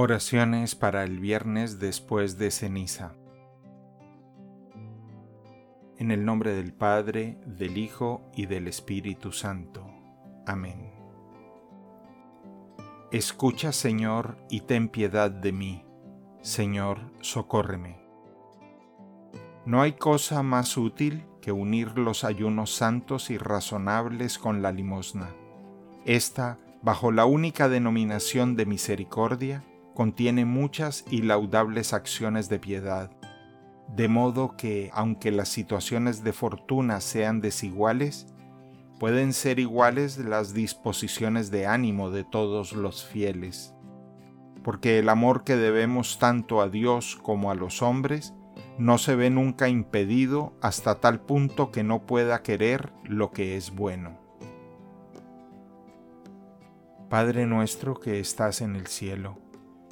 Oraciones para el viernes después de ceniza. En el nombre del Padre, del Hijo y del Espíritu Santo. Amén. Escucha, Señor, y ten piedad de mí. Señor, socórreme. No hay cosa más útil que unir los ayunos santos y razonables con la limosna. Esta, bajo la única denominación de misericordia, contiene muchas y laudables acciones de piedad, de modo que, aunque las situaciones de fortuna sean desiguales, pueden ser iguales las disposiciones de ánimo de todos los fieles, porque el amor que debemos tanto a Dios como a los hombres no se ve nunca impedido hasta tal punto que no pueda querer lo que es bueno. Padre nuestro que estás en el cielo,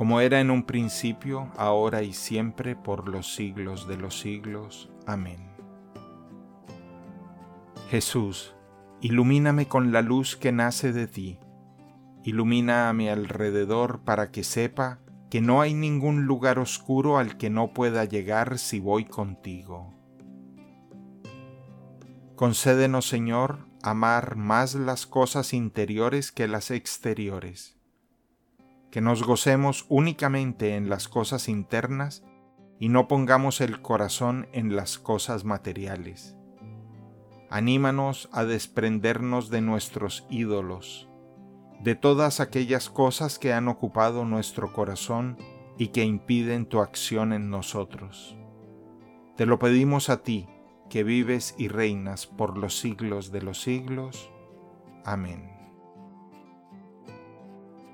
como era en un principio, ahora y siempre, por los siglos de los siglos. Amén. Jesús, ilumíname con la luz que nace de ti. Ilumina a mi alrededor para que sepa que no hay ningún lugar oscuro al que no pueda llegar si voy contigo. Concédenos, Señor, amar más las cosas interiores que las exteriores que nos gocemos únicamente en las cosas internas y no pongamos el corazón en las cosas materiales. Anímanos a desprendernos de nuestros ídolos, de todas aquellas cosas que han ocupado nuestro corazón y que impiden tu acción en nosotros. Te lo pedimos a ti, que vives y reinas por los siglos de los siglos. Amén.